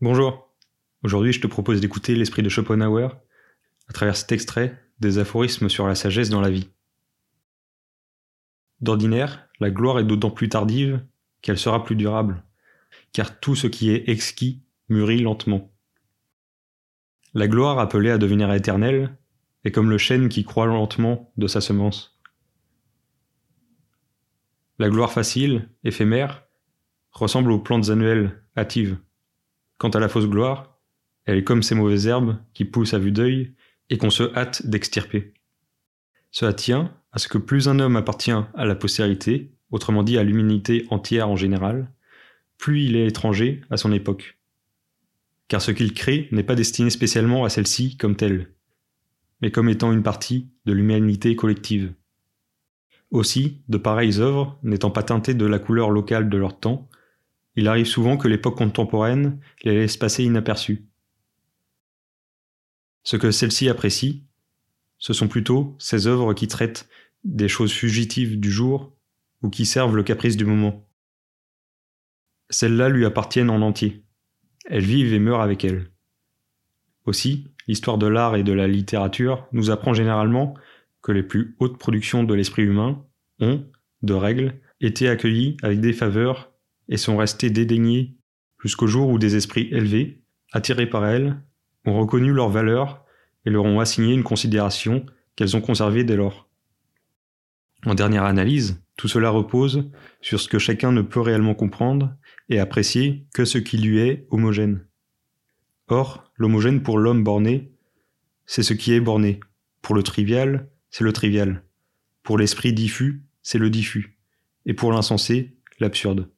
Bonjour. Aujourd'hui, je te propose d'écouter l'esprit de Schopenhauer à travers cet extrait des aphorismes sur la sagesse dans la vie. D'ordinaire, la gloire est d'autant plus tardive qu'elle sera plus durable, car tout ce qui est exquis mûrit lentement. La gloire appelée à devenir éternelle est comme le chêne qui croît lentement de sa semence. La gloire facile, éphémère, ressemble aux plantes annuelles, hâtives. Quant à la fausse gloire, elle est comme ces mauvaises herbes qui poussent à vue d'œil et qu'on se hâte d'extirper. Cela tient à ce que plus un homme appartient à la postérité, autrement dit à l'humanité entière en général, plus il est étranger à son époque. Car ce qu'il crée n'est pas destiné spécialement à celle-ci comme telle, mais comme étant une partie de l'humanité collective. Aussi, de pareilles œuvres, n'étant pas teintées de la couleur locale de leur temps, il arrive souvent que l'époque contemporaine les laisse passer inaperçues. Ce que celle-ci apprécie, ce sont plutôt ces œuvres qui traitent des choses fugitives du jour ou qui servent le caprice du moment. Celles-là lui appartiennent en entier. Elles vivent et meurent avec elle. Aussi, l'histoire de l'art et de la littérature nous apprend généralement que les plus hautes productions de l'esprit humain ont, de règle, été accueillies avec des faveurs et sont restés dédaignés jusqu'au jour où des esprits élevés, attirés par elles, ont reconnu leur valeur et leur ont assigné une considération qu'elles ont conservée dès lors. En dernière analyse, tout cela repose sur ce que chacun ne peut réellement comprendre et apprécier que ce qui lui est homogène. Or, l'homogène pour l'homme borné, c'est ce qui est borné. Pour le trivial, c'est le trivial. Pour l'esprit diffus, c'est le diffus. Et pour l'insensé, l'absurde.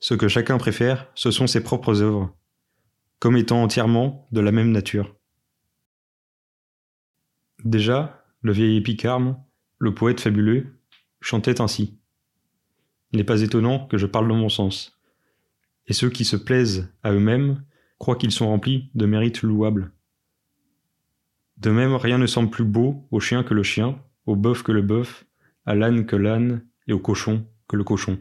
Ce que chacun préfère, ce sont ses propres œuvres, comme étant entièrement de la même nature. Déjà, le vieil épicarme, le poète fabuleux, chantait ainsi. Il n'est pas étonnant que je parle dans mon sens. Et ceux qui se plaisent à eux-mêmes croient qu'ils sont remplis de mérites louables. De même, rien ne semble plus beau au chien que le chien, au bœuf que le bœuf, à l'âne que l'âne, et au cochon que le cochon.